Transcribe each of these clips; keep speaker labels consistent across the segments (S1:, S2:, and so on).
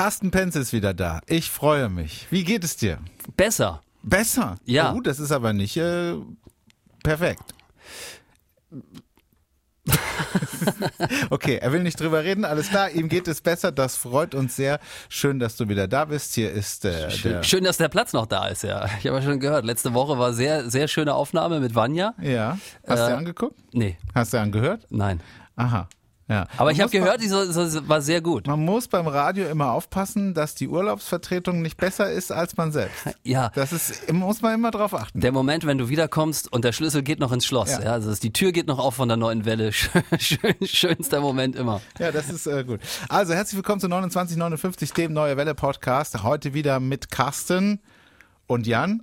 S1: Carsten Penz ist wieder da. Ich freue mich. Wie geht es dir?
S2: Besser.
S1: Besser?
S2: Ja.
S1: Oh, das ist aber nicht äh, perfekt. okay, er will nicht drüber reden, alles klar, ihm geht es besser, das freut uns sehr. Schön, dass du wieder da bist. Hier ist äh,
S2: Schön,
S1: der.
S2: schön, dass der Platz noch da ist, ja. Ich habe ja schon gehört, letzte Woche war sehr, sehr schöne Aufnahme mit Vanja.
S1: Ja. Hast du
S2: Äh,
S1: angeguckt?
S2: Nee,
S1: Hast du angehört?
S2: nein.
S1: Aha. Ja.
S2: Aber
S1: Man
S2: ich habe gehört, die so, so, war sehr gut.
S1: Man muss beim Radio immer aufpassen, dass die Urlaubsvertretung nicht besser ist als man selbst.
S2: Ja.
S1: Das ist, muss man immer drauf achten.
S2: Der Moment, wenn du wiederkommst und der Schlüssel geht noch ins Schloss.
S1: Ja.
S2: Ja. also die Tür geht noch auf von der neuen Welle. Schön, schön, schönster Moment immer.
S1: Ja, das ist äh, gut. Also herzlich willkommen zu 2959, dem Neue Welle Podcast. Heute wieder mit Carsten und Jan.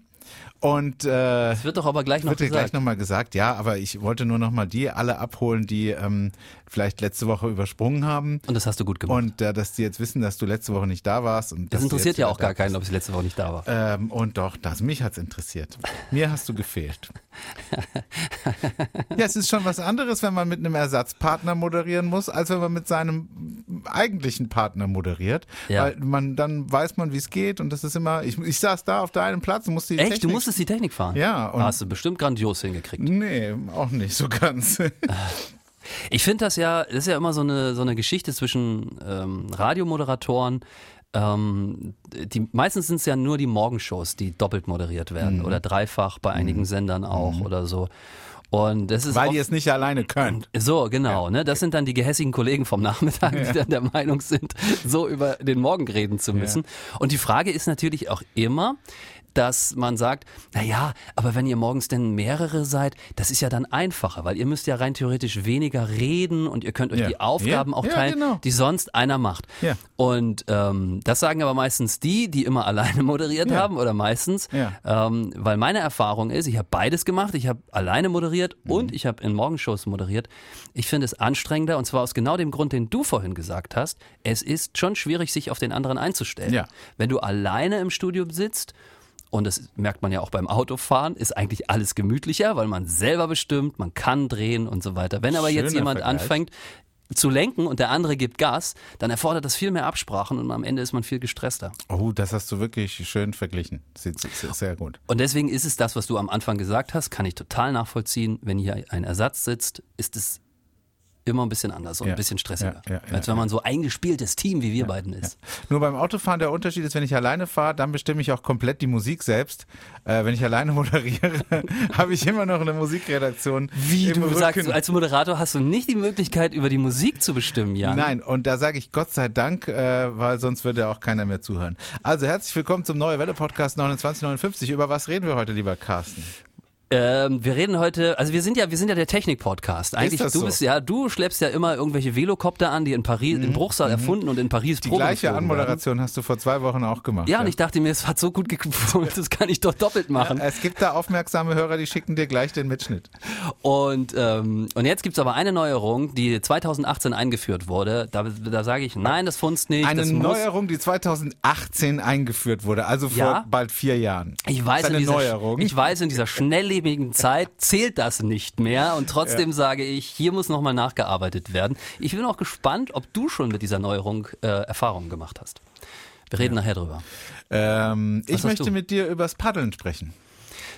S1: Und äh,
S2: Das wird doch aber gleich noch
S1: wird
S2: gesagt.
S1: gleich nochmal gesagt, ja, aber ich wollte nur nochmal die alle abholen, die ähm, vielleicht letzte Woche übersprungen haben.
S2: und das hast du gut gemacht.
S1: Und äh, dass die jetzt wissen, dass du letzte Woche nicht da warst. Und
S2: das interessiert ja auch gar keinen, ob ich letzte Woche nicht da war.
S1: ähm, und doch, das, mich hat's interessiert. Mir hast du gefehlt. Ja, es ist schon was anderes, wenn man mit einem Ersatzpartner moderieren muss, als wenn man mit seinem eigentlichen Partner moderiert.
S2: Ja.
S1: Weil man, dann weiß man, wie es geht und das ist immer, ich, ich saß da auf deinem Platz und musste die
S2: Echt?
S1: Technik,
S2: Du musstest die Technik fahren?
S1: Ja, und-
S2: Hast du bestimmt grandios hingekriegt.
S1: Nee, auch nicht so ganz.
S2: Ich finde das ja, das ist ja immer so eine, so eine Geschichte zwischen ähm, Radiomoderatoren. Ähm, die, meistens sind es ja nur die Morgenshows, die doppelt moderiert werden oder dreifach bei einigen Sendern auch oder so. Und das ist
S1: Weil ihr es nicht alleine könnt.
S2: so, genau, ne? Das sind dann die gehässigen Kollegen vom Nachmittag, die dann der Meinung sind, so über den Morgen reden zu müssen. Und die Frage ist natürlich auch immer, dass man sagt, na ja, aber wenn ihr morgens denn mehrere seid, das ist ja dann einfacher, weil ihr müsst ja rein theoretisch weniger reden und ihr könnt euch
S1: Ja.
S2: die Aufgaben
S1: Ja,
S2: auch teilen,
S1: genau.
S2: die sonst einer macht. Und ähm, das sagen aber meistens die, die immer alleine moderiert haben oder meistens, ähm, weil meine Erfahrung ist, ich habe beides gemacht. Ich habe alleine moderiert
S1: Mhm.
S2: und ich habe in Morgenshows moderiert. Ich finde es anstrengender und zwar aus genau dem Grund, den du vorhin gesagt hast. Es ist schon schwierig, sich auf den anderen einzustellen. Wenn du alleine im Studio sitzt, und das merkt man ja auch beim Autofahren, ist eigentlich alles gemütlicher, weil man selber bestimmt, man kann drehen und so weiter. Wenn aber jetzt
S1: Schöner
S2: jemand
S1: Vergleich.
S2: anfängt, zu lenken und der andere gibt Gas, dann erfordert das viel mehr Absprachen und am Ende ist man viel gestresster.
S1: Oh, das hast du wirklich schön verglichen. Sehr, sehr gut.
S2: Und deswegen ist es das, was du am Anfang gesagt hast, kann ich total nachvollziehen. Wenn hier ein Ersatz sitzt, ist es immer ein bisschen anders und
S1: Ja.
S2: ein bisschen stressiger.
S1: Ja, ja, ja,
S2: als wenn man so eingespieltes Team wie wir beiden ist.
S1: Nur beim Autofahren der Unterschied ist, wenn ich alleine fahre, dann bestimme ich auch komplett die Musik selbst. Äh, wenn ich alleine moderiere, habe ich immer noch eine Musikredaktion.
S2: Wie du sagst,
S1: Rücken.
S2: als Moderator hast du nicht die Möglichkeit, über die Musik zu bestimmen, Jan.
S1: Nein, und da sage ich Gott sei Dank, äh, weil sonst würde auch keiner mehr zuhören. Also herzlich willkommen zum Neue Welle Podcast 2959. Über was reden wir heute, lieber Carsten?
S2: Ähm, wir reden heute, also wir sind ja, wir sind ja der Technik-Podcast. Eigentlich, du
S1: so?
S2: bist ja, du schleppst ja immer irgendwelche Velocopter an, die in Paris, in Bruchsal erfunden und in Paris
S1: Mhm, Die
S2: Probe
S1: gleiche
S2: geflogen werden.
S1: Anmoderation hast du vor zwei Wochen auch gemacht.
S2: Ja, und ich dachte mir, es hat so gut geklappt, das kann ich doch doppelt machen.
S1: Es gibt da aufmerksame Hörer, die schicken dir gleich den Mitschnitt.
S2: Und, ähm, und jetzt gibt's aber eine Neuerung, die 2018 eingeführt wurde. Da, da sage ich, nein, das funzt nicht.
S1: Eine Neuerung, die 2018 eingeführt wurde, also vor
S2: Ja.
S1: bald vier Jahren.
S2: ich weiß, in dieser,
S1: Neuerung.
S2: ich weiß, in dieser schnelllebigen Zeit zählt das nicht mehr. Und trotzdem sage ich, hier muss nochmal nachgearbeitet werden. Ich bin auch gespannt, ob du schon mit dieser Neuerung äh, Erfahrungen gemacht hast. Wir reden nachher drüber.
S1: ähm, ich möchte
S2: du?
S1: mit dir übers Paddeln sprechen.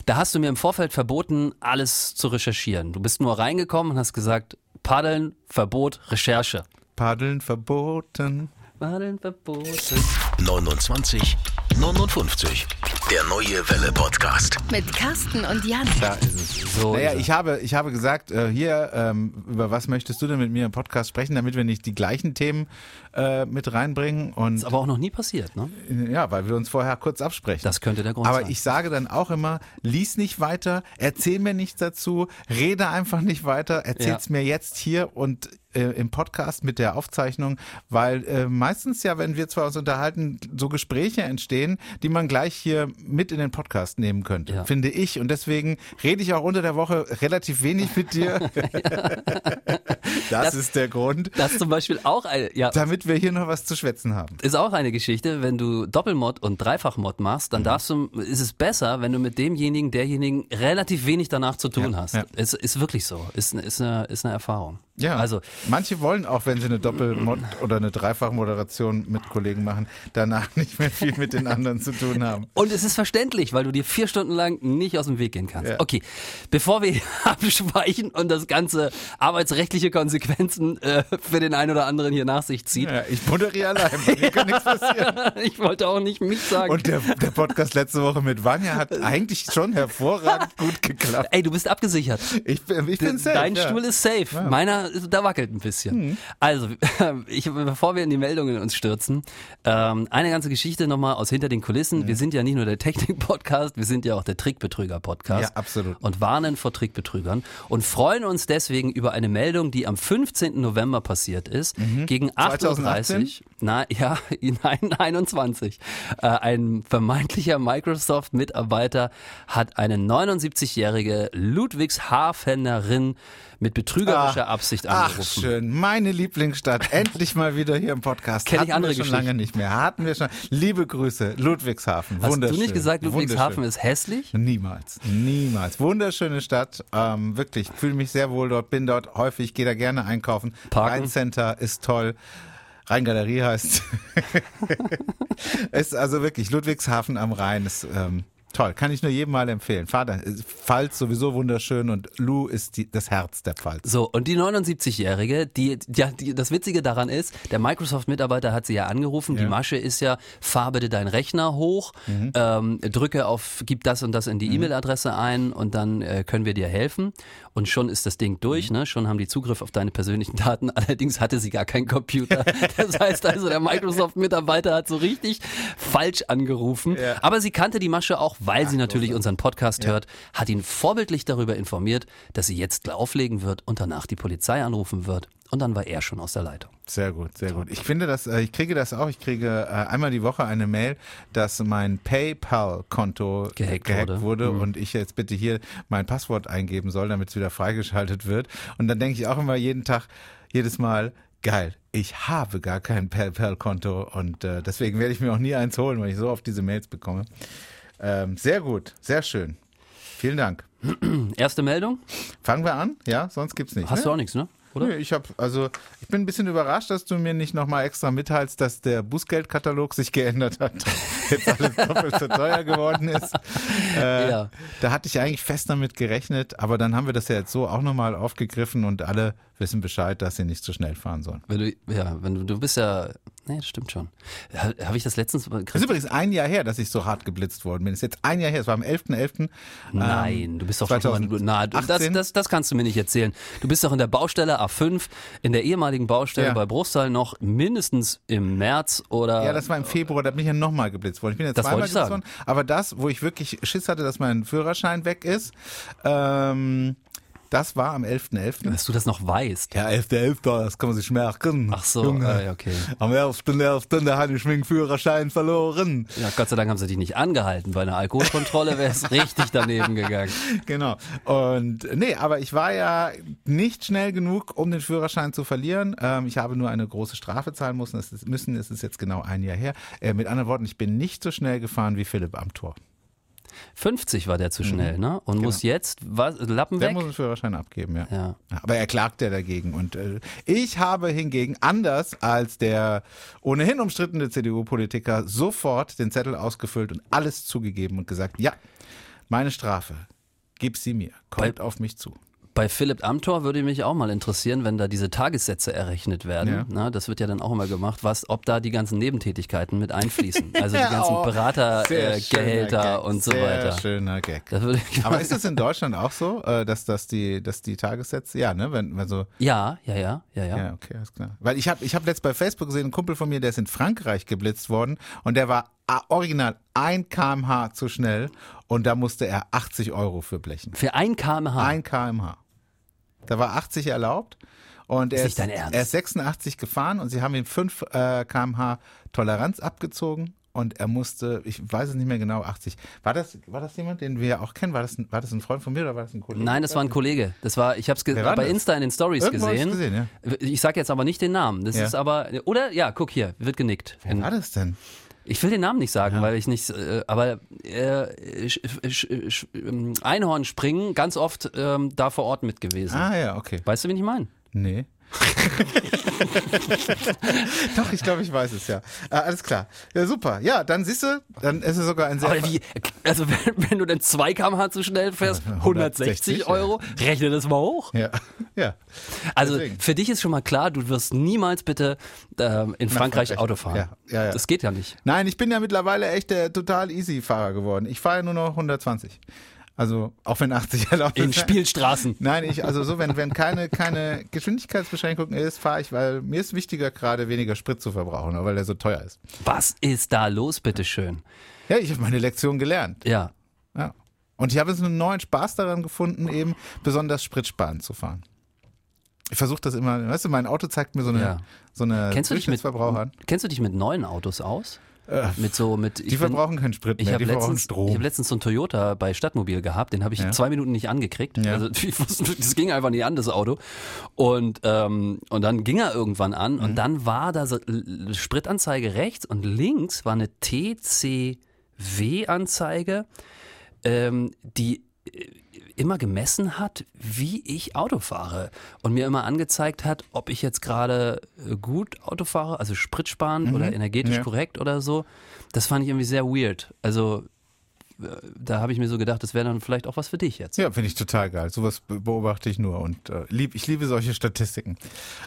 S2: Da hast du mir im Vorfeld verboten, alles zu recherchieren. Du bist nur reingekommen und hast gesagt, Paddeln, Verbot, Recherche.
S1: Paddeln verboten.
S2: Paddeln verboten.
S3: 29 59. Der neue Welle Podcast.
S4: Mit Carsten und Jan.
S1: Da ist es.
S2: So
S1: naja,
S2: ist
S1: ich habe, ich habe gesagt, äh, hier, ähm, über was möchtest du denn mit mir im Podcast sprechen, damit wir nicht die gleichen Themen äh, mit reinbringen und
S2: Ist aber auch noch nie passiert, ne?
S1: ja, weil wir uns vorher kurz absprechen.
S2: Das könnte der Grund
S1: Aber
S2: sein.
S1: ich sage dann auch immer, lies nicht weiter, erzähl mir nichts dazu, rede einfach nicht weiter, erzähl's mir jetzt hier und äh, im Podcast mit der Aufzeichnung, weil äh, meistens ja, wenn wir zwar uns unterhalten, so Gespräche entstehen, die man gleich hier mit in den Podcast nehmen könnte,
S2: Ja.
S1: finde ich. Und deswegen rede ich auch unter der Woche relativ wenig mit dir. das,
S2: Das-
S1: ist der Grund,
S2: Das zum Beispiel auch eine, ja,
S1: damit wir hier noch was zu schwätzen haben.
S2: ist auch eine Geschichte, wenn du Doppelmod und Dreifachmod machst,
S1: Mhm.
S2: dann darfst du, ist es besser, wenn du mit demjenigen, derjenigen relativ wenig danach zu tun
S1: Ja,
S2: hast. Es ist wirklich so, ist, ist, eine, ist eine Erfahrung.
S1: Ja,
S2: Also
S1: manche wollen auch, wenn sie eine Doppelmod oder eine Dreifachmoderation mit Kollegen machen, danach nicht mehr viel mit den anderen zu tun haben.
S2: Und es ist verständlich, weil du dir vier Stunden lang nicht aus dem Weg gehen kannst.
S1: Ja.
S2: Okay, bevor wir abschweichen und das ganze arbeitsrechtliche Konsequenzen äh, für den einen oder anderen hier nach sich zieht.
S1: Ja, ich moderiere allein, bei mir kann nichts passieren.
S2: Ich wollte auch nicht mich sagen.
S1: Und der, der Podcast letzte Woche mit Vanya hat eigentlich schon hervorragend gut geklappt.
S2: Ey, du bist abgesichert.
S1: Ich, bin- ich bin safe.
S2: Dein
S1: ja.
S2: Stuhl ist safe. Meiner, da wackelt ein bisschen. Also, ich, bevor wir in die Meldungen uns stürzen, ähm, eine ganze Geschichte nochmal aus hinter den Kulissen. Wir sind ja nicht nur der Technik-Podcast, wir sind ja auch der Trickbetrüger-Podcast.
S1: Ja, absolut.
S2: Und warnen vor Trickbetrügern und freuen uns deswegen über eine Meldung, die am 15. November passiert ist, gegen 8.30 Uhr.
S1: 2018?
S2: Na, ja, nein, 21. Äh, ein vermeintlicher Microsoft-Mitarbeiter hat eine 79-jährige Ludwigshafenerin mit betrügerischer Absicht
S1: Ach
S2: angerufen.
S1: schön, meine Lieblingsstadt, endlich mal wieder hier im Podcast.
S2: Kenn ich
S1: Hatten
S2: andere
S1: wir schon
S2: Geschichten.
S1: lange nicht mehr. Hatten wir schon. Liebe Grüße, Ludwigshafen.
S2: Hast
S1: Wunderschön.
S2: du nicht gesagt, Ludwigshafen ist hässlich?
S1: Niemals, niemals. Wunderschöne Stadt, ähm, wirklich. Fühle mich sehr wohl dort, bin dort häufig, gehe da gerne einkaufen.
S2: Parken.
S1: Rheincenter ist toll. Rheingalerie heißt. ist also wirklich Ludwigshafen am Rhein ist ähm, toll. Kann ich nur jedem mal empfehlen. Vater, Pfalz sowieso wunderschön und Lu ist die, das Herz der Pfalz.
S2: So, und die 79-Jährige, die, ja, die, das Witzige daran ist, der Microsoft-Mitarbeiter hat sie ja angerufen. Die
S1: Ja.
S2: Masche ist ja, fahr bitte deinen Rechner hoch, ähm, drücke auf, gib das und das in die E-Mail-Adresse ein und dann äh, können wir dir helfen. Und schon ist das Ding durch, ne? Schon haben die Zugriff auf deine persönlichen Daten. Allerdings hatte sie gar keinen Computer. Das heißt also, der Microsoft-Mitarbeiter hat so richtig falsch angerufen.
S1: Ja.
S2: Aber sie kannte die Masche auch, weil sie natürlich unseren Podcast hört, hat ihn vorbildlich darüber informiert, dass sie jetzt auflegen wird und danach die Polizei anrufen wird. Und dann war er schon aus der Leitung.
S1: Sehr gut, sehr gut. Ich finde das, äh, ich kriege das auch. Ich kriege äh, einmal die Woche eine Mail, dass mein PayPal-Konto
S2: Gehackt
S1: gehackt
S2: wurde.
S1: wurde,
S2: Mhm.
S1: und ich jetzt bitte hier mein Passwort eingeben soll, damit es wieder freigeschaltet wird. Und dann denke ich auch immer jeden Tag, jedes Mal, geil, ich habe gar kein PayPal-Konto und äh, deswegen werde ich mir auch nie eins holen, weil ich so oft diese Mails bekomme. Ähm, sehr gut, sehr schön. Vielen Dank.
S2: Erste Meldung?
S1: Fangen wir an? Ja, sonst gibt's nicht.
S2: Hast
S1: ne?
S2: du auch nichts, ne? Oder?
S1: Nö, ich habe also ich bin ein bisschen überrascht, dass du mir nicht nochmal extra mitteilst, dass der Bußgeldkatalog sich geändert hat. Jetzt alles doppelt so teuer geworden ist. Äh,
S2: Ja.
S1: Da hatte ich eigentlich fest damit gerechnet, aber dann haben wir das ja jetzt so auch nochmal aufgegriffen und alle wissen Bescheid, dass sie nicht zu schnell fahren sollen.
S2: Wenn du, ja, wenn du, du bist ja, nee, das stimmt schon. Habe ich das letztens mal
S1: Das ist übrigens ein Jahr her, dass ich so hart geblitzt worden bin. Das ist jetzt ein Jahr her, es war am 11.11.
S2: Nein, du bist doch schon mal,
S1: 2018?
S2: na, das, das, das kannst du mir nicht erzählen. Du bist doch in der Baustelle A5, in der ehemaligen Baustelle
S1: Ja.
S2: bei Bruchsal noch mindestens im März oder.
S1: Ja, das war im Februar, da bin ich ja nochmal geblitzt worden. Ich bin jetzt zweimal geblitzt worden. Aber das, wo ich wirklich Schiss hatte, dass mein Führerschein weg ist, ähm, das war am 11.11.
S2: dass du das noch weißt.
S1: Ja, 11.11., das kann man sich merken.
S2: Ach so,
S1: Junge.
S2: äh, okay.
S1: Am 1.11., da habe ich meinen Führerschein verloren.
S2: Ja, Gott sei Dank haben sie dich nicht angehalten. Bei einer Alkoholkontrolle wäre es richtig daneben gegangen.
S1: Genau. Und nee, aber ich war ja nicht schnell genug, um den Führerschein zu verlieren. Ähm, ich habe nur eine große Strafe zahlen müssen. Es ist, müssen, es ist jetzt genau ein Jahr her. Äh, mit anderen Worten, ich bin nicht so schnell gefahren wie Philipp am Tor.
S2: 50 war der zu schnell, ne? Und muss jetzt was, Lappen
S1: Mhm. Der
S2: weg?
S1: muss den Führerschein abgeben, ja.
S2: Ja.
S1: Aber er klagt ja dagegen. Und äh, ich habe hingegen, anders als der ohnehin umstrittene CDU-Politiker, sofort den Zettel ausgefüllt und alles zugegeben und gesagt, ja, meine Strafe, gib sie mir, kommt auf mich zu.
S2: Bei Philipp Amthor würde mich auch mal interessieren, wenn da diese Tagessätze errechnet werden.
S1: Ja.
S2: Na, das wird ja dann auch immer gemacht, was, ob da die ganzen Nebentätigkeiten mit einfließen. Also die ganzen
S1: Oh,
S2: Beratergehälter äh, und so weiter.
S1: schöner Gag. Aber ist das in Deutschland auch so, äh, dass, dass, die, dass die Tagessätze, ja, ne, wenn, wenn so,
S2: ja, ja, ja, ja, ja.
S1: Ja, okay, alles klar. Weil ich habe ich hab letzt bei Facebook gesehen, ein Kumpel von mir, der ist in Frankreich geblitzt worden und der war ah, original ein kmh zu schnell und da musste er 80 Euro für blechen.
S2: Für ein kmh.
S1: Ein kmh. Da war 80 erlaubt und er
S2: Ist
S1: ist,
S2: nicht dein Ernst?
S1: er ist 86 gefahren und sie haben ihm 5 äh, kmh Toleranz abgezogen und er musste, ich weiß es nicht mehr genau, 80. War das, war das jemand, den wir ja auch kennen? War das, ein, war das ein Freund von mir oder war das ein Kollege?
S2: Nein, das war ein Kollege. Das war, ich habe es bei
S1: das?
S2: Insta in den Stories
S1: Irgendwo
S2: gesehen.
S1: gesehen,
S2: Ich sage jetzt aber nicht den Namen. Das
S1: Ja.
S2: ist aber, oder? Ja, guck hier, wird genickt.
S1: Wer war das denn?
S2: Ich will den Namen nicht sagen, weil ich nicht, äh, aber äh, sch, sch, sch, ähm, Einhorn springen ganz oft ähm, da vor Ort mit gewesen.
S1: Ah ja, okay.
S2: Weißt du, wen ich meine?
S1: Nee. Doch, ich glaube, ich weiß es ja. Äh, alles klar. Ja, super. Ja, dann siehst du, dann ist es sogar ein sehr.
S2: Aber wie, also wenn, wenn du dann 2 km/h zu schnell fährst, 160
S1: 160,
S2: Euro, rechne das mal hoch.
S1: ja, ja.
S2: Also
S1: Deswegen.
S2: für dich ist schon mal klar, du wirst niemals bitte ähm, in Frankreich,
S1: Frankreich.
S2: Auto fahren.
S1: Ja, ja, ja.
S2: Das geht ja nicht.
S1: Nein, ich bin ja mittlerweile echt der total easy Fahrer geworden. Ich fahre ja nur noch 120. Also, auch wenn 80 erlaubt
S2: In
S1: ist.
S2: Spielstraßen.
S1: Nein, ich, also so, wenn, wenn keine, keine Geschwindigkeitsbeschränkung ist, fahre ich, weil mir ist wichtiger, gerade weniger Sprit zu verbrauchen, weil der so teuer ist.
S2: Was ist da los, bitteschön?
S1: Ja, ich habe meine Lektion gelernt.
S2: Ja.
S1: Ja. Und ich habe jetzt einen neuen Spaß daran gefunden, eben besonders spritsparend zu fahren. Ich versuche das immer, weißt du, mein Auto zeigt mir so eine,
S2: Ja.
S1: so eine
S2: Kennst du, dich mit,
S1: an.
S2: kennst du dich mit neuen Autos aus? Mit so mit
S1: Die
S2: ich bin-
S1: verbrauchen keinen Sprit
S2: Ich
S1: mehr,
S2: habe
S1: die verbrauchen
S2: letztens, ich
S1: Strom.
S2: hab letztens so einen Toyota bei Stadtmobil gehabt, den habe ich
S1: Ja.
S2: zwei Minuten nicht angekriegt.
S1: Ja.
S2: Also ich wusste, das ging einfach nicht an, das Auto. Und, ähm, und dann ging er irgendwann an
S1: Mhm.
S2: und dann war da so Spritanzeige rechts und links war eine TCW-Anzeige, ähm, die äh, immer gemessen hat, wie ich Auto fahre und mir immer angezeigt hat, ob ich jetzt gerade äh, gut Auto fahre, also spritsparend oder energetisch
S1: Mhm. Ja.
S2: korrekt oder so. Das fand ich irgendwie sehr weird. Also äh, da habe ich mir so gedacht, das wäre dann vielleicht auch was für dich jetzt.
S1: Ja, finde ich total geil. Sowas be- beobachte ich nur und äh, lieb, ich liebe solche Statistiken.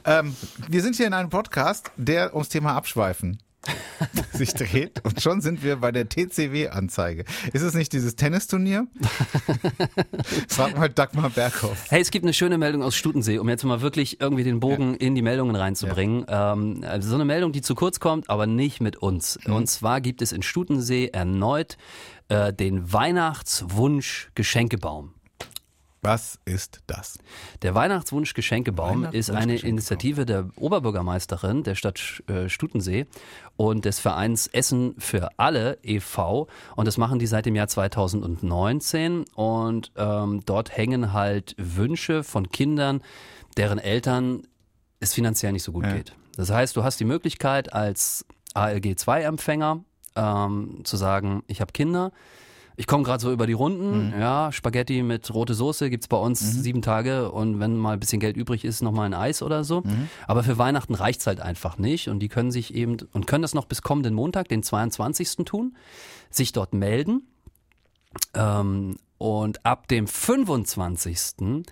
S1: Ähm, wir sind hier in einem Podcast, der ums Thema Abschweifen sich dreht und schon sind wir bei der TCW-Anzeige. Ist es nicht dieses Tennisturnier? Frag mal Dagmar Berghoff.
S2: Hey, es gibt eine schöne Meldung aus Stutensee, um jetzt mal wirklich irgendwie den Bogen in die Meldungen reinzubringen. Ähm, also so eine Meldung, die zu kurz kommt, aber nicht mit uns.
S1: Mhm.
S2: Und zwar gibt es in Stutensee erneut äh, den Weihnachtswunsch-Geschenkebaum.
S1: Was ist das?
S2: Der Weihnachtswunsch-Geschenkebaum ist eine
S1: Weihnachtswunsch-Geschenkebaum.
S2: Initiative der Oberbürgermeisterin der Stadt äh, Stutensee und des Vereins Essen für alle e.V. Und das machen die seit dem Jahr 2019. Und ähm, dort hängen halt Wünsche von Kindern, deren Eltern es finanziell nicht so gut
S1: Ja.
S2: geht. Das heißt, du hast die Möglichkeit als ALG-2-Empfänger ähm, zu sagen, ich habe Kinder, ich komme gerade so über die Runden, ja, Spaghetti mit rote Soße gibt's bei uns sieben Tage und wenn mal ein bisschen Geld übrig ist, nochmal ein Eis oder so. Aber für Weihnachten reicht's halt einfach nicht und die können sich eben und können das noch bis kommenden Montag, den 22. tun, sich dort melden. Ähm, und ab dem 25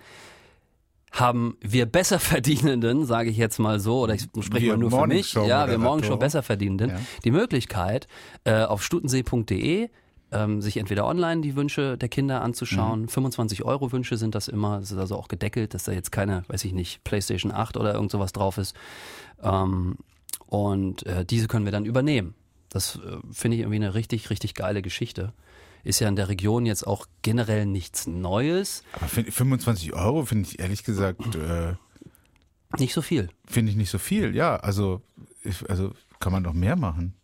S2: haben wir Besserverdienenden, sage ich jetzt mal so, oder ich spreche
S1: Wir
S2: mal nur für mich, ja, wir Morgenshow
S1: Moderatoren.
S2: Besserverdienenden,
S1: Ja.
S2: die Möglichkeit, äh, auf stutensee.de ähm, sich entweder online die Wünsche der Kinder anzuschauen. 25 Euro Wünsche sind das immer. Das ist also auch gedeckelt, dass da jetzt keine, weiß ich nicht, PlayStation 8 oder irgend sowas drauf ist. Ähm, und äh, diese können wir dann übernehmen. Das äh, finde ich irgendwie eine richtig, richtig geile Geschichte. Ist ja in der Region jetzt auch generell nichts Neues.
S1: Aber find- 25 Euro finde ich ehrlich gesagt, äh,
S2: Nicht so viel.
S1: finde ich nicht so viel. Ja, also, ich, also kann man doch mehr machen.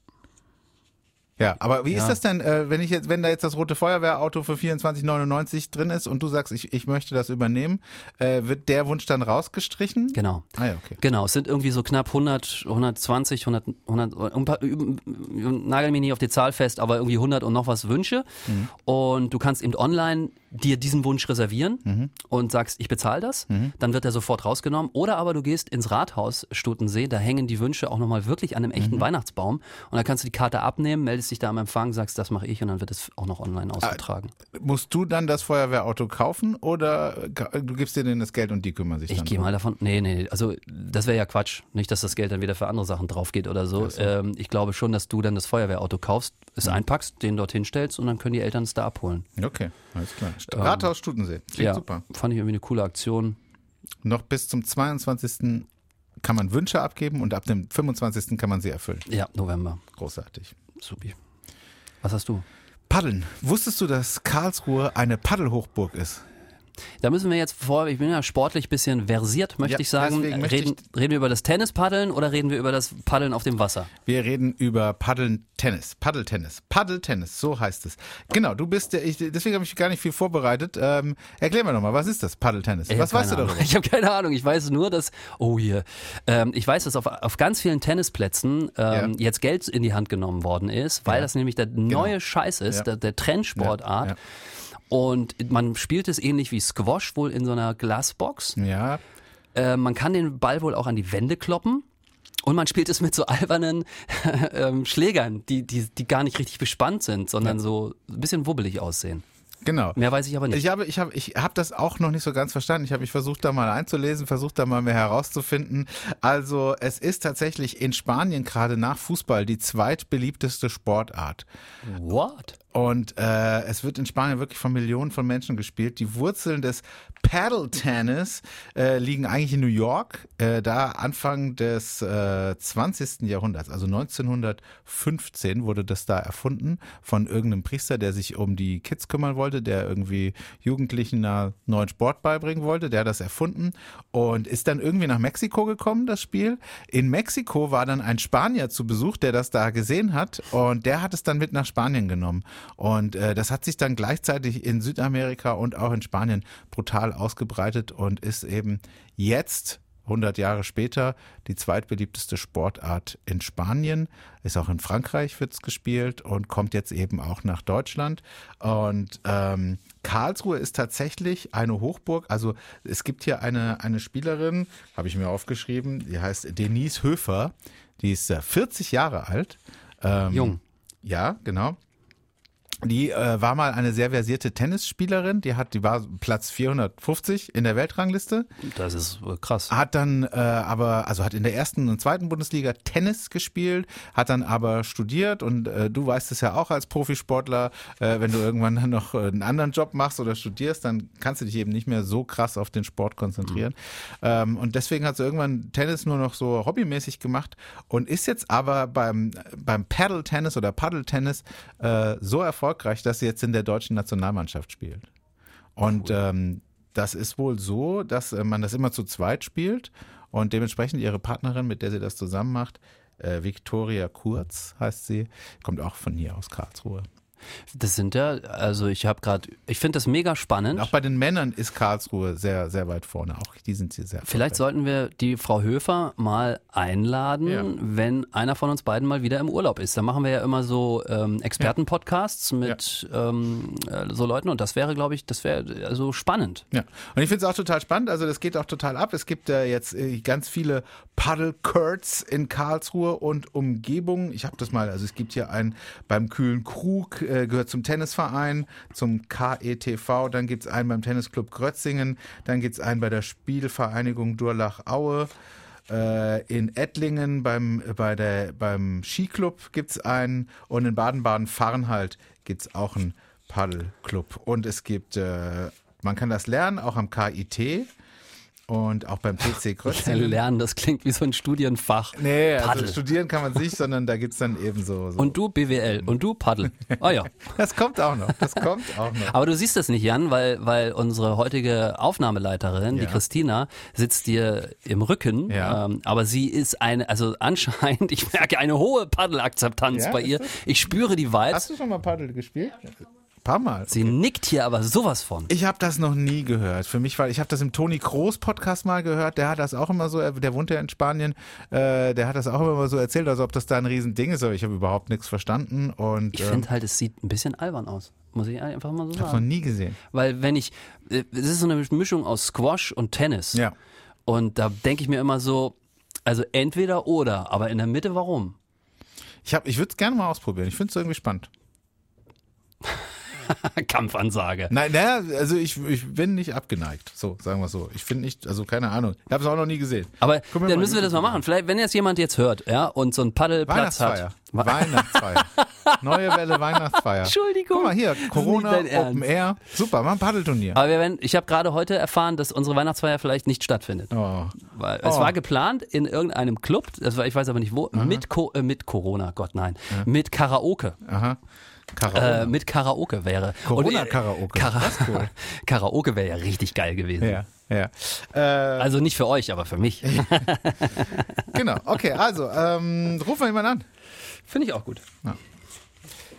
S1: Ja, aber wie ist
S2: Ja.
S1: das denn, äh, wenn ich jetzt, wenn da jetzt das rote Feuerwehrauto für 24,99 drin ist und du sagst, ich, ich möchte das übernehmen, äh, wird der Wunsch dann rausgestrichen?
S2: Genau.
S1: Ah ja, okay.
S2: Genau, es sind irgendwie so knapp 100, 120, 100, 100 ein paar, nagel mich nicht auf die Zahl fest, aber irgendwie 100 und noch was Wünsche.
S1: Mhm.
S2: Und du kannst eben online dir diesen Wunsch reservieren
S1: Mhm.
S2: und sagst, ich bezahle das. Dann wird er sofort rausgenommen. Oder aber du gehst ins Rathaus Stutensee, da hängen die Wünsche auch nochmal wirklich an einem echten
S1: Mhm.
S2: Weihnachtsbaum. Und dann kannst du die Karte abnehmen, meldest dich da am Empfang, sagst, das mache ich und dann wird es auch noch online ausgetragen.
S1: Musst du dann das Feuerwehrauto kaufen oder du gibst dir denen das Geld und die kümmern sich
S2: Ich
S1: dann?
S2: gehe
S1: drum?
S2: mal davon, nee, nee, also das wäre ja Quatsch. Nicht, dass das Geld dann wieder für andere Sachen drauf geht oder so. Ähm, ich glaube schon, dass du dann das Feuerwehrauto kaufst, es einpackst, den dorthin stellst und dann können die Eltern es da abholen.
S1: Okay, alles klar. Rathaus Stutensee. Klingt
S2: Ähm, ja,
S1: super.
S2: fand ich irgendwie eine coole Aktion.
S1: Noch bis zum 22. kann man Wünsche abgeben und ab dem 25. kann man sie erfüllen.
S2: Ja, November.
S1: Großartig.
S2: Supi. Was hast du?
S1: Paddeln. Wusstest du, dass Karlsruhe eine Paddelhochburg ist?
S2: Da müssen wir jetzt vor, ich bin ja sportlich bisschen versiert, möchte
S1: Ja,
S2: ich sagen.
S1: deswegen möchte
S2: Reden, reden wir über das Tennispaddeln oder reden wir über das Paddeln auf dem Wasser?
S1: Wir reden über Paddeln Tennis. Paddeltennis. Paddeltennis, so heißt es. Genau, du bist der, ich, deswegen habe ich gar nicht viel vorbereitet. Ähm, erklär mir nochmal, was ist das Paddeltennis?
S2: Ich
S1: Was weißt du
S2: keine
S1: darüber?
S2: Ahnung. Ich habe keine Ahnung. Ich weiß nur, dass, oh hier, ähm, ich weiß, dass auf, auf ganz vielen Tennisplätzen ähm,
S1: Ja.
S2: jetzt Geld in die Hand genommen worden ist, weil
S1: Ja.
S2: das nämlich der neue Scheiß ist,
S1: Ja.
S2: der, der Trendsportart.
S1: Ja,
S2: Und man spielt es ähnlich wie Squash, wohl in so einer Glasbox.
S1: Ja,
S2: Äh, man kann den Ball wohl auch an die Wände kloppen. Und man spielt es mit so albernen ähm, Schlägern, die, die, die gar nicht richtig bespannt sind, sondern so ein bisschen wubbelig aussehen.
S1: Genau.
S2: Mehr weiß ich aber nicht.
S1: Ich habe, ich habe, ich habe das auch noch nicht so ganz verstanden. Ich habe mich versucht, da mal einzulesen, versucht da mal mehr herauszufinden. Also es ist tatsächlich in Spanien gerade nach Fußball die zweitbeliebteste Sportart.
S2: What?
S1: Und äh, es wird in Spanien wirklich von Millionen von Menschen gespielt. Die Wurzeln des Paddle Tennis äh, liegen eigentlich in New York, äh, da Anfang des äh, 20. Jahrhunderts, also 1915 wurde das da erfunden von irgendeinem Priester, der sich um die Kids kümmern wollte, der irgendwie Jugendlichen einen neuen Sport beibringen wollte, der hat das erfunden und ist dann irgendwie nach Mexiko gekommen, das Spiel. In Mexiko war dann ein Spanier zu Besuch, der das da gesehen hat und der hat es dann mit nach Spanien genommen. Und äh, das hat sich dann gleichzeitig in Südamerika und auch in Spanien brutal ausgebreitet und ist eben jetzt 100 Jahre später die zweitbeliebteste Sportart in Spanien, ist auch in Frankreich wird's gespielt und kommt jetzt eben auch nach Deutschland. Und ähm, Karlsruhe ist tatsächlich eine Hochburg. Also es gibt hier eine, eine Spielerin, habe ich mir aufgeschrieben, die heißt Denise Höfer, die ist 40 Jahre alt.
S2: Ähm, Jung.
S1: Ja, genau. Die äh, war mal eine sehr versierte Tennisspielerin. Die hat, die war Platz 450 in der Weltrangliste.
S2: Das ist äh, krass.
S1: Hat dann äh, aber, also hat in der ersten und zweiten Bundesliga Tennis gespielt, hat dann aber studiert und äh, du weißt es ja auch als Profisportler, äh, wenn du irgendwann dann noch äh, einen anderen Job machst oder studierst, dann kannst du dich eben nicht mehr so krass auf den Sport konzentrieren. Mhm. Ähm, und deswegen hat sie irgendwann Tennis nur noch so hobbymäßig gemacht und ist jetzt aber beim beim Paddle Tennis oder Paddle Tennis äh, so erfolgreich erfolgreich, dass sie jetzt in der deutschen Nationalmannschaft spielt. Und cool. ähm, das ist wohl so, dass äh, man das immer zu zweit spielt und dementsprechend ihre Partnerin, mit der sie das zusammen macht, äh, Viktoria Kurz heißt sie, kommt auch von hier aus Karlsruhe.
S2: Das sind ja, also ich habe gerade, ich finde das mega spannend.
S1: Auch bei den Männern ist Karlsruhe sehr, sehr weit vorne. Auch die sind hier sehr.
S2: Vielleicht sollten wir die Frau Höfer mal einladen, ja. wenn einer von uns beiden mal wieder im Urlaub ist. Da machen wir ja immer so ähm, Expertenpodcasts ja. mit ja. ähm, äh, so Leuten und das wäre, glaube ich, das wäre also spannend.
S1: Ja, und ich finde es auch total spannend. Also das geht auch total ab. Es gibt äh, jetzt äh, ganz viele Paddle-Kurts in Karlsruhe und Umgebung. Ich habe das mal, also es gibt hier einen beim Kühlen Krug äh, gehört zum Tennisverein, zum KETV, dann gibt es einen beim Tennisclub Grötzingen, dann gibt es einen bei der Spielvereinigung Durlach-Aue. Äh, in Ettlingen beim, bei der, beim Skiclub gibt es einen und in Baden-Baden-Farnhalt gibt es auch einen Paddelclub. Und es gibt, äh, man kann das lernen, auch am KIT. Und auch beim PC Krötzingen.
S2: Lernen, das klingt wie so ein Studienfach.
S1: Nee, also Paddel. also studieren kann man nicht, sondern da gibt's dann eben so, so.
S2: Und du BWL und du Paddel. Ah ja.
S1: Das kommt auch noch. Das kommt auch noch.
S2: Aber du siehst das nicht, Jan, weil, weil unsere heutige Aufnahmeleiterin, ja. die Christina, sitzt dir im Rücken. Ja. Ähm, aber sie ist eine, also anscheinend, ich merke eine hohe Paddelakzeptanz ja, bei ihr. Ich spüre die Vibes.
S1: Hast du schon mal Paddel gespielt? Paar Mal.
S2: Sie okay. nickt hier aber sowas von.
S1: Ich habe das noch nie gehört. Für mich war, ich habe das im Toni Kroos Podcast mal gehört. Der hat das auch immer so, der wohnt ja in Spanien. Äh, der hat das auch immer so erzählt, als ob das da ein Riesending ist. Aber ich habe überhaupt nichts verstanden. Und
S2: ich finde ähm, halt, es sieht ein bisschen albern aus. Muss ich einfach mal so sagen.
S1: Ich habe noch nie gesehen.
S2: Weil wenn ich, äh, es ist so eine Mischung aus Squash und Tennis.
S1: Ja.
S2: Und da denke ich mir immer so, also entweder oder, aber in der Mitte warum?
S1: Ich, ich würde es gerne mal ausprobieren. Ich finde es irgendwie spannend.
S2: Kampfansage.
S1: Nein, naja, also ich, ich bin nicht abgeneigt. So, sagen wir so. Ich finde nicht, also keine Ahnung. Ich habe es auch noch nie gesehen.
S2: Aber dann müssen wir das mal machen. Vielleicht, wenn jetzt jemand jetzt hört, ja, und so einen Paddelplatz hat.
S1: Weihnachtsfeier. Neue Welle Weihnachtsfeier.
S2: Entschuldigung.
S1: Guck mal hier, Corona, Open Air. Super, mal ein Paddelturnier.
S2: Aber wir werden, ich habe gerade heute erfahren, dass unsere Weihnachtsfeier vielleicht nicht stattfindet. Oh. Weil oh. es war geplant in irgendeinem Club, das war, ich weiß aber nicht wo, mit, Co äh, mit Corona, Gott nein, ja. mit Karaoke.
S1: Aha.
S2: Äh, mit Karaoke wäre.
S1: Corona-Karaoke.
S2: Kara cool. Karaoke wäre ja richtig geil gewesen.
S1: Ja, ja.
S2: Äh, also nicht für euch, aber für mich.
S1: genau, okay, also ähm, rufen wir jemanden an.
S2: Finde ich auch gut. Ja.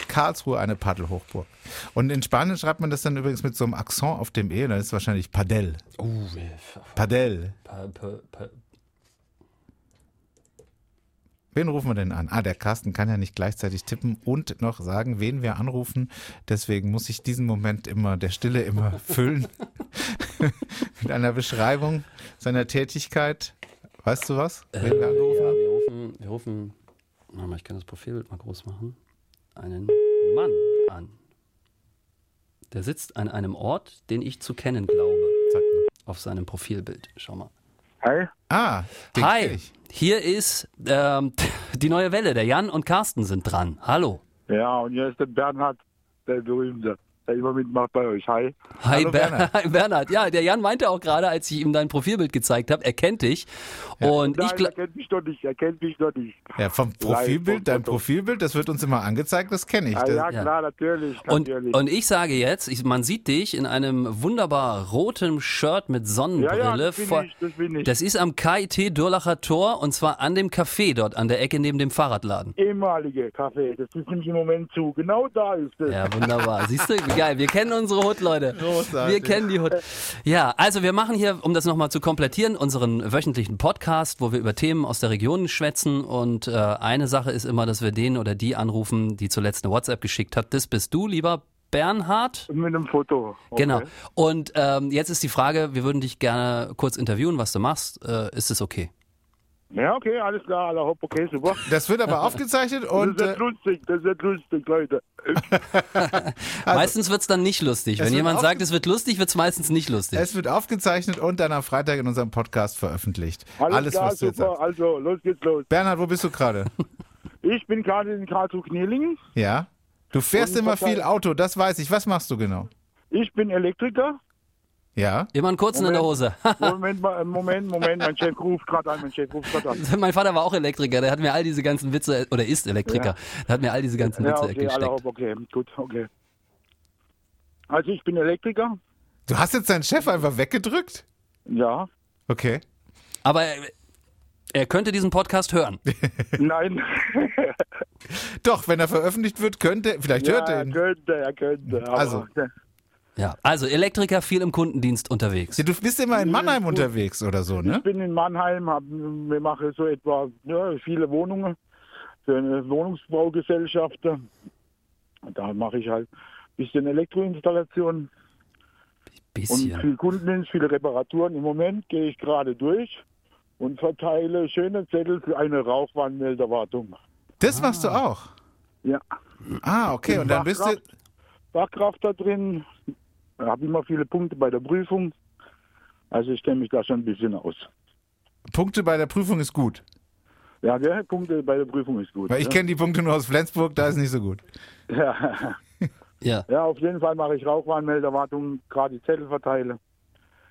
S1: Karlsruhe eine Paddelhochburg. Und in Spanien schreibt man das dann übrigens mit so einem Akzent auf dem E, dann ist es wahrscheinlich Padel.
S2: Uh,
S1: Padel. Pa, pa, pa, Wen rufen wir denn an? Ah, der Carsten kann ja nicht gleichzeitig tippen und noch sagen, wen wir anrufen. Deswegen muss ich diesen Moment immer, der Stille immer füllen. mit einer Beschreibung seiner Tätigkeit. Weißt du was?
S2: Äh,
S1: Wen wir
S2: ja,
S1: angerufen haben?
S2: wir rufen, wir rufen, warte mal, ich kann das Profilbild mal groß machen, einen Mann an. Der sitzt an einem Ort, den ich zu kennen glaube, auf seinem Profilbild. Schau mal.
S4: Hi.
S1: Ah,
S2: Hi,
S1: ich.
S2: hier ist ähm, die neue Welle. Der Jan und Carsten sind dran. Hallo.
S4: Ja, und hier ist der Bernhard, der berühmte, der immer mitmacht bei euch. Hi.
S2: Hi,
S1: Hallo,
S2: Ber
S1: Bernhard.
S2: Hi Bernhard. Ja, der Jan meinte auch gerade, als ich ihm dein Profilbild gezeigt habe, er kennt dich. Und
S4: Nein,
S2: ich
S4: er
S2: glaube,
S4: kennt mich doch nicht, er kennt mich doch nicht.
S1: Ja, vom
S4: vom
S1: Profilbild, dein
S4: Foto.
S1: Profilbild, das wird uns immer angezeigt, das kenne ich.
S4: Ah,
S1: Das-
S4: ja,
S2: ja.
S4: klar, natürlich,
S2: und,
S4: natürlich.
S2: und ich sage jetzt, ich, man sieht dich in einem wunderbar roten Shirt mit
S4: ja,
S2: Sonnenbrille.
S4: ja, das bin
S2: vor-
S4: ich, das bin ich.
S2: das ist am KIT Durlacher Tor und zwar an dem Café dort an der Ecke neben dem Fahrradladen.
S4: ehemalige Café, das ist nämlich im Moment zu. Genau da ist es.
S2: Ja, wunderbar. Siehst du, wie geil. Wir kennen unsere Hut, Leute.
S1: Großartig.
S2: Wir kennen die Hut. Ja, also wir machen hier, um das nochmal zu komplettieren, unseren wöchentlichen Podcast, wo wir über Themen aus der Region schwätzen. Und äh, eine Sache ist immer, dass wir den oder die anrufen, die zuletzt eine WhatsApp geschickt hat. Das bist du, lieber Bernhard.
S4: Mit einem Foto. Okay.
S2: Genau. Und ähm, jetzt ist die Frage, wir würden dich gerne kurz interviewen, was du machst. Äh, ist es okay?
S4: Ja, okay, alles klar, aller hopp, okay, super.
S1: Das wird aber aufgezeichnet und
S4: das
S1: äh,
S4: wird lustig, das wird lustig, Leute.
S2: meistens wird's dann nicht lustig.
S1: Es
S2: Wenn
S1: wird
S2: jemand sagt, es wird lustig, wird's meistens nicht lustig.
S1: es wird aufgezeichnet und dann am Freitag in unserem Podcast veröffentlicht.
S4: Alles,
S1: Alles,
S4: klar,
S1: was du jetzt
S4: super,
S1: sagst.
S4: also, los geht's los.
S1: Bernhard, wo bist du gerade?
S4: Ich bin gerade in Karlsruhe-Knierlingen.
S1: Ja? Du fährst
S4: Und
S1: immer viel Auto, das weiß ich. Was machst du genau?
S4: Ich bin Elektriker.
S1: Ja?
S2: Immer einen kurzen in der Hose.
S4: Moment, äh, Moment, Moment, mein Chef ruft gerade an, mein Chef ruft gerade an.
S2: mein Vater war auch Elektriker, der hat mir all diese ganzen Witze, oder ist Elektriker, der hat mir all diese ganzen
S4: Ja,
S2: Witze
S4: okay,
S2: gesteckt.
S4: hopp, okay, gut, okay. Also ich bin Elektriker,
S1: Du hast jetzt deinen Chef einfach weggedrückt?
S4: ja.
S1: Okay.
S2: Aber er, er könnte diesen Podcast hören.
S4: Nein.
S1: Doch, wenn er veröffentlicht wird, könnte, vielleicht
S4: ja,
S1: hört er
S4: er
S1: ihn.
S4: könnte, er könnte. Aber
S1: Also.
S2: Ja, also Elektriker viel im Kundendienst unterwegs.
S1: Ja, du bist immer in Mannheim unterwegs oder so,
S4: Ich
S1: ne?
S4: bin in Mannheim, hab, wir machen so etwa ja, viele Wohnungen für eine Wohnungsbaugesellschaft. Da mache ich halt ein bisschen Elektroinstallation und
S2: Bisschen.
S4: viel Kundendienst, viele Reparaturen. Im Moment gehe ich gerade durch und verteile schöne Zettel für eine Rauchwarnmelderwartung.
S1: Das machst du auch.
S4: Ja,
S1: Ah, okay. Und dann bist du.
S4: Fachkraft da drin, habe immer viele Punkte bei der Prüfung. Also ich kenne mich da schon ein bisschen aus.
S1: Punkte bei der Prüfung ist gut.
S4: Ja, gell? Punkte bei der Prüfung ist gut.
S1: Weil ich
S4: ne?
S1: kenne die Punkte nur aus Flensburg, da ist nicht so gut.
S4: Ja.
S2: Ja.
S4: ja, auf jeden Fall mache ich Rauchwarnmelderwartung, gerade die Zettel verteile.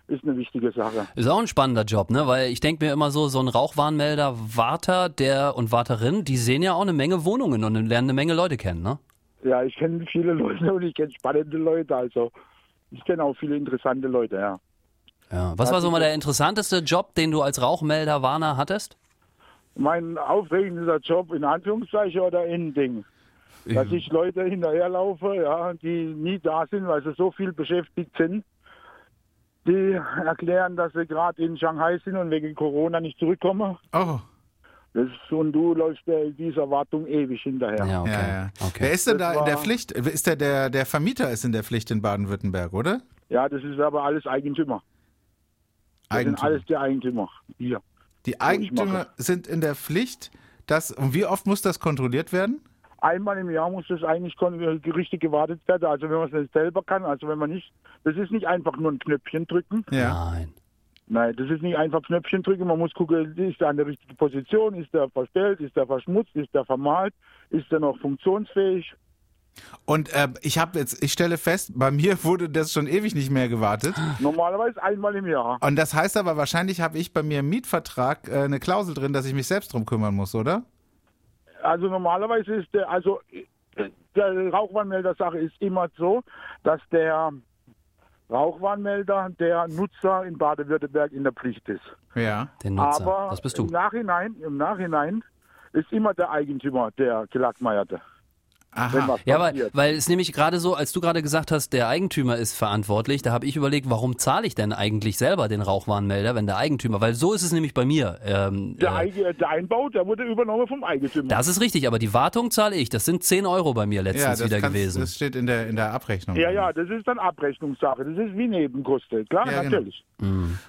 S4: Ist eine wichtige Sache.
S2: Ist auch ein spannender Job, ne? Weil ich denke mir immer so, so ein Rauchwarnmelder, Warter, der und Warterin, die sehen ja auch eine Menge Wohnungen und lernen eine Menge Leute kennen, ne?
S4: Ja, ich kenne viele Leute und ich kenne spannende Leute. Also ich kenne auch viele interessante Leute, ja.
S2: Ja. Was war so mal der interessanteste Job, den du als Rauchmelder Warner hattest?
S4: Mein aufregendster Job in Anführungszeichen oder in Ding. Dass ich Leute hinterherlaufe, ja, die nie da sind, weil sie so viel beschäftigt sind. Die erklären, dass sie gerade in Shanghai sind und wegen Corona nicht zurückkommen.
S1: Oh,
S4: ist, und du läufst der, dieser Wartung ewig hinterher.
S2: Ja, okay.
S1: ja, ja. Wer
S2: okay.
S1: ist denn da
S4: Das
S1: in der Pflicht? Ist der, der, der Vermieter ist in der Pflicht in Baden-Württemberg, oder?
S4: Ja, das ist aber alles Eigentümer. Das sind
S1: Eigentümer.
S4: alles die Eigentümer. Hier.
S1: Die Eigentümer sind in der Pflicht, dass, und wie oft muss das kontrolliert werden?
S4: Einmal im Jahr muss das eigentlich richtig gewartet werden. Also wenn man es nicht selber kann, also wenn man nicht, das ist nicht einfach nur ein Knöpfchen drücken.
S1: Ja.
S2: Nein.
S4: Nein, das ist nicht einfach Knöpfchen drücken. Man muss gucken, ist der an der richtigen Position, ist der verstellt, ist der verschmutzt, ist der vermalt, ist der noch funktionsfähig.
S1: Und äh, ich habe jetzt, ich stelle fest, bei mir wurde das schon ewig nicht mehr gewartet.
S4: Normalerweise einmal im Jahr.
S1: Und das heißt aber, wahrscheinlich habe ich bei mir im Mietvertrag äh, eine Klausel drin, dass ich mich selbst drum kümmern muss, oder?
S4: Also normalerweise ist der, also äh, der Rauchwarnmelder-Sache ist immer so, dass der Rauchwarnmelder der Nutzer in Baden-Württemberg in der Pflicht ist.
S1: Ja.
S2: Den Nutzer.
S4: Aber
S2: das bist
S4: im
S2: du.
S4: Nachhinein, im Nachhinein ist immer der Eigentümer der Gelackmeierte.
S1: Aha.
S2: Ja, weil, weil es nämlich gerade so, als du gerade gesagt hast, der Eigentümer ist verantwortlich, da habe ich überlegt, warum zahle ich denn eigentlich selber den Rauchwarnmelder, wenn der Eigentümer, weil so ist es nämlich bei mir. Ähm,
S4: der,
S2: äh,
S4: der Einbau, der wurde übernommen vom Eigentümer.
S2: das ist richtig, aber die Wartung zahle ich. Das sind 10 Euro bei mir letztens wieder
S1: kannst-
S2: gewesen.
S1: das steht in der, in der Abrechnung.
S4: ja, ja, das ist dann Abrechnungssache. Das ist wie Nebenkosten. Klar,
S1: Ja, genau.
S4: natürlich.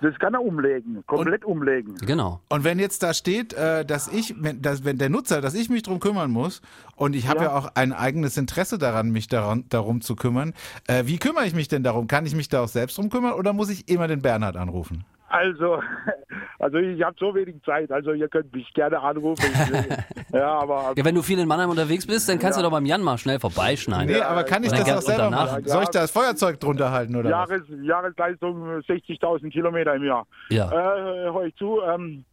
S4: Das kann er umlegen, komplett umlegen.
S2: Genau.
S1: Und wenn jetzt da steht, äh, dass ich, wenn, dass, wenn der Nutzer, dass ich mich drum kümmern muss und ich habe ja.
S4: Ja.
S1: auch ein eigenes Interesse daran, mich daran, darum zu kümmern, äh, wie kümmere ich mich denn darum? Kann ich mich da auch selbst drum kümmern oder muss ich immer den Bernhard anrufen?
S4: Also, also ich habe so wenig Zeit. Also ihr könnt mich gerne anrufen. ja, aber
S2: Ja, wenn du viel in Mannheim unterwegs bist, dann kannst
S4: Ja.
S2: du doch beim Jan mal schnell vorbeischneiden.
S1: Nee, aber kann ich das auch selber machen? Soll ich da das Feuerzeug drunter halten oder was?
S4: Jahres, Jahresleistung 60.000 Kilometer im Jahr.
S2: Ja.
S4: Äh, hör ich zu. Ähm,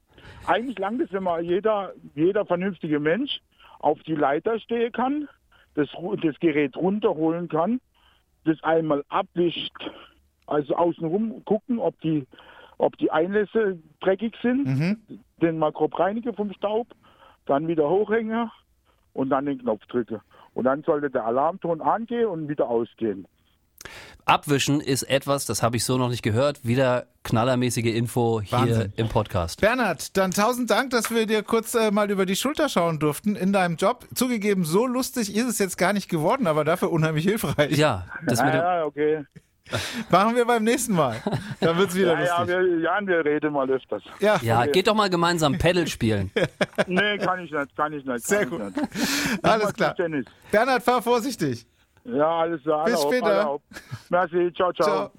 S4: eigentlich langt es, wenn mal jeder, jeder vernünftige Mensch auf die Leiter stehen kann, das, das Gerät runterholen kann, das einmal abwischt, also außenrum gucken, ob die, ob die Einlässe dreckig sind,
S1: Mhm.
S4: den mal grob reinigen vom Staub, dann wieder hochhängen und dann den Knopf drücken. Und dann sollte der Alarmton angehen und wieder ausgehen.
S2: Abwischen ist etwas, das habe ich so noch nicht gehört. Wieder knallermäßige Info hier
S1: Wahnsinn.
S2: im Podcast.
S1: Bernhard, dann tausend Dank, dass wir dir kurz äh, mal über die Schulter schauen durften in deinem Job. Zugegeben, so lustig ist es jetzt gar nicht geworden, aber dafür unheimlich hilfreich.
S2: Ja, das mit dem,
S4: Ja, ja, okay.
S1: Machen wir beim nächsten Mal. Dann wird's wieder
S4: Ja, ja,
S1: lustig.
S4: wir, ja, wir reden mal öfters.
S1: Ja,
S2: ja, geht doch mal gemeinsam Paddle spielen.
S4: Nee, kann ich nicht, kann ich nicht.
S1: Sehr
S4: kann
S1: gut.
S4: Ich nicht.
S1: alles klar. Bernhard, fahr vorsichtig.
S4: Ja, alles klar.
S1: Bis später.
S4: Merci, ciao, ciao.
S1: Ciao.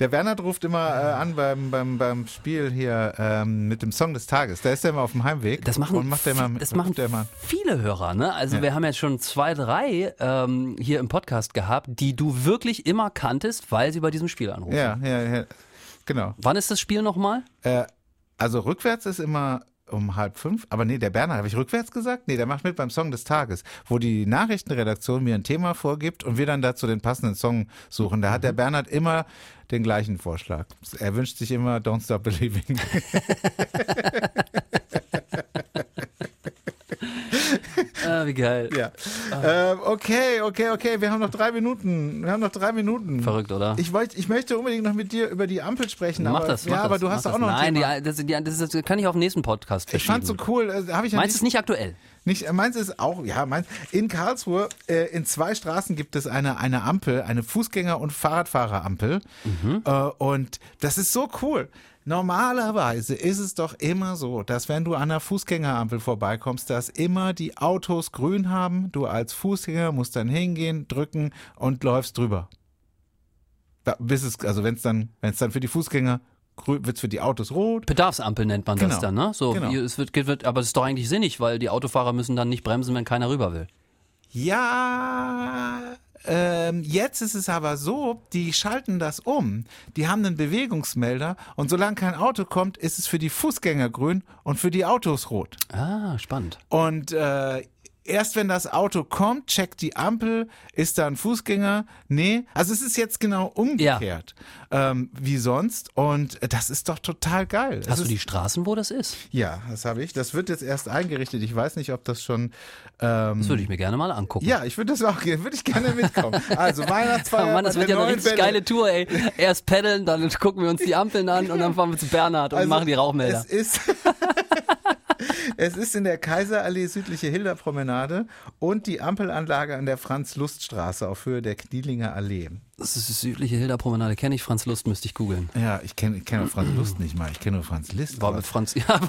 S1: Der Bernhard ruft immer äh, an beim, beim, beim Spiel hier ähm, mit dem Song des Tages. Da ist er immer auf dem Heimweg.
S2: Das machen,
S1: und macht der mal,
S2: das machen
S1: der mal.
S2: viele Hörer. Ne? Also
S1: Ja.
S2: wir haben jetzt schon zwei, drei ähm, hier im Podcast gehabt, die du wirklich immer kanntest, weil sie bei diesem Spiel anrufen.
S1: Ja, ja, ja. Genau.
S2: Wann ist das Spiel nochmal?
S1: Äh, also rückwärts ist immer um halb fünf. Aber nee, der Bernhard, habe ich rückwärts gesagt? Nee, der macht mit beim Song des Tages, wo die Nachrichtenredaktion mir ein Thema vorgibt und wir dann dazu den passenden Song suchen. Da hat der Bernhard immer den gleichen Vorschlag. Er wünscht sich immer Don't Stop Believing.
S2: Ah, wie geil.
S1: ja. Ähm, okay, okay, okay. Wir haben noch drei Minuten. Wir haben noch drei Minuten.
S2: Verrückt, oder?
S1: Ich, wollt, ich möchte unbedingt noch mit dir über die Ampel sprechen.
S2: mach
S1: aber,
S2: das, mach
S1: ja, aber
S2: das,
S1: du
S2: mach
S1: hast
S2: das.
S1: auch noch ein
S2: Nein, die, das, die, das, ist- das kann ich auf den nächsten Podcast
S1: Ich
S2: verschieben.
S1: fand's so cool. Habe ich ja
S2: Meins
S1: nicht,
S2: ist nicht aktuell.
S1: Nicht, äh, meins ist auch, ja, meins. In Karlsruhe, äh, in zwei Straßen gibt es eine, eine Ampel, eine Fußgänger- und Fahrradfahrerampel. Äh, und das ist so cool. Normalerweise ist es doch immer so, dass wenn du an einer Fußgängerampel vorbeikommst, dass immer die Autos grün haben. Du als Fußgänger musst dann hingehen, drücken und läufst drüber. Da, bis es, also wenn es dann, wenn es dann für die Fußgänger grün, wird es für die Autos rot.
S2: Bedarfsampel nennt man das
S1: Genau.
S2: dann, ne? So,
S1: Genau.
S2: es wird, wird, aber es ist doch eigentlich sinnig, weil die Autofahrer müssen dann nicht bremsen, wenn keiner rüber will.
S1: Ja, ähm, jetzt ist es aber so, die schalten das um. Die haben einen Bewegungsmelder und solange kein Auto kommt, ist es für die Fußgänger grün und für die Autos rot.
S2: Ah, spannend.
S1: Und äh, erst wenn das Auto kommt, checkt die Ampel, ist da ein Fußgänger? Nee, also es ist jetzt genau umgekehrt ähm, wie sonst und das ist doch total geil. Es
S2: Hast du
S1: ist,
S2: die Straßen, wo das ist?
S1: Ja, das habe ich. Das wird jetzt erst eingerichtet. Ich weiß nicht, ob das schon ähm,
S2: Das würde ich mir gerne mal angucken.
S1: ja, ich würde das auch gerne, würde ich gerne mitkommen. Also Weihnachtsfeier.
S2: Oh Mann, das wird ja eine richtig
S1: Welle.
S2: geile Tour, ey. Erst paddeln, dann gucken wir uns die Ampeln an und dann fahren wir zu Bernhard und
S1: Also,
S2: machen die Rauchmelder.
S1: Es ist, es ist in der Kaiserallee südliche Hilderpromenade und die Ampelanlage an der Franz-Lust-Straße auf Höhe der Knielinger Allee.
S2: Das ist die südliche Hilda-Promenade. Kenne ich Franz Lust, müsste ich googeln.
S1: Ja, ich kenne kenn Franz Lust nicht mal, ich kenne nur Franz Liszt.
S2: War
S1: aber-
S2: mit Franz, ja,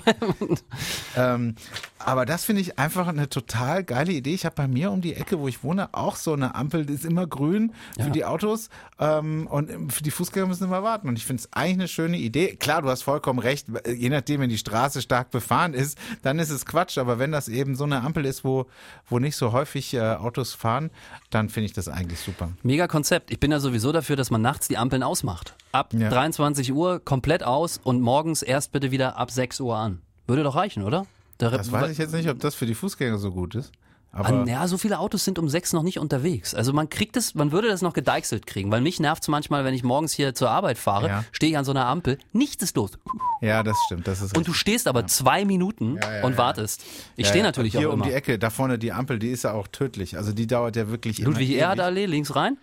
S1: Ähm, aber das finde ich einfach eine total geile Idee. Ich habe bei mir um die Ecke, wo ich wohne, auch so eine Ampel, die ist immer grün für
S2: Ja.
S1: die Autos ähm, und für die Fußgänger müssen immer warten. Und ich finde es eigentlich eine schöne Idee. Klar, du hast vollkommen recht. Je nachdem, wenn die Straße stark befahren ist, dann ist es Quatsch. Aber wenn das eben so eine Ampel ist, wo, wo nicht so häufig äh, Autos fahren, dann finde ich das eigentlich super.
S2: Mega Konzept. Ich bin ja sowieso dafür, dass man nachts die Ampeln ausmacht. Ab
S1: Ja.
S2: 23 Uhr komplett aus und morgens erst bitte wieder ab 6 Uhr an. Würde doch reichen, oder? Da-
S1: Das weiß ich jetzt nicht, ob das für die Fußgänger so gut ist. Aber
S2: ja, so viele Autos sind um sechs noch nicht unterwegs. Also man kriegt es, man würde das noch gedeichselt kriegen, weil mich nervt es manchmal, wenn ich morgens hier zur Arbeit fahre,
S1: Ja.
S2: stehe ich an so einer Ampel, nichts ist los.
S1: ja, das stimmt. Das ist
S2: Und du stehst aber zwei Minuten
S1: ja,
S2: und
S1: ja.
S2: wartest. Ich
S1: Ja,
S2: stehe
S1: ja.
S2: natürlich
S1: hier
S2: auch
S1: um
S2: immer.
S1: die Ecke, da vorne die Ampel, die ist ja auch tödlich. Also die dauert ja wirklich
S2: Ludwig. Erhard Allee, links rein.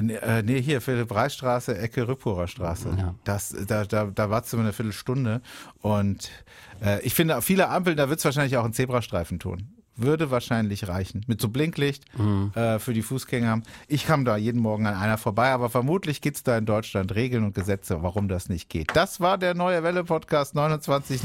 S1: Nee, äh, nee, hier, Philipp-Reich-Straße, Ecke Rückpurer Straße.
S2: Ja.
S1: Das, da, da, da wartest du eine Viertelstunde. Und äh, ich finde, auf viele Ampeln, da wird es wahrscheinlich auch einen Zebrastreifen tun. Würde wahrscheinlich reichen. Mit so Blinklicht
S2: Mhm.
S1: äh, für die Fußgänger. Ich kam da jeden Morgen an einer vorbei, aber vermutlich gibt es da in Deutschland Regeln und Gesetze, warum das nicht geht. Das war der neue Welle-Podcast 2959.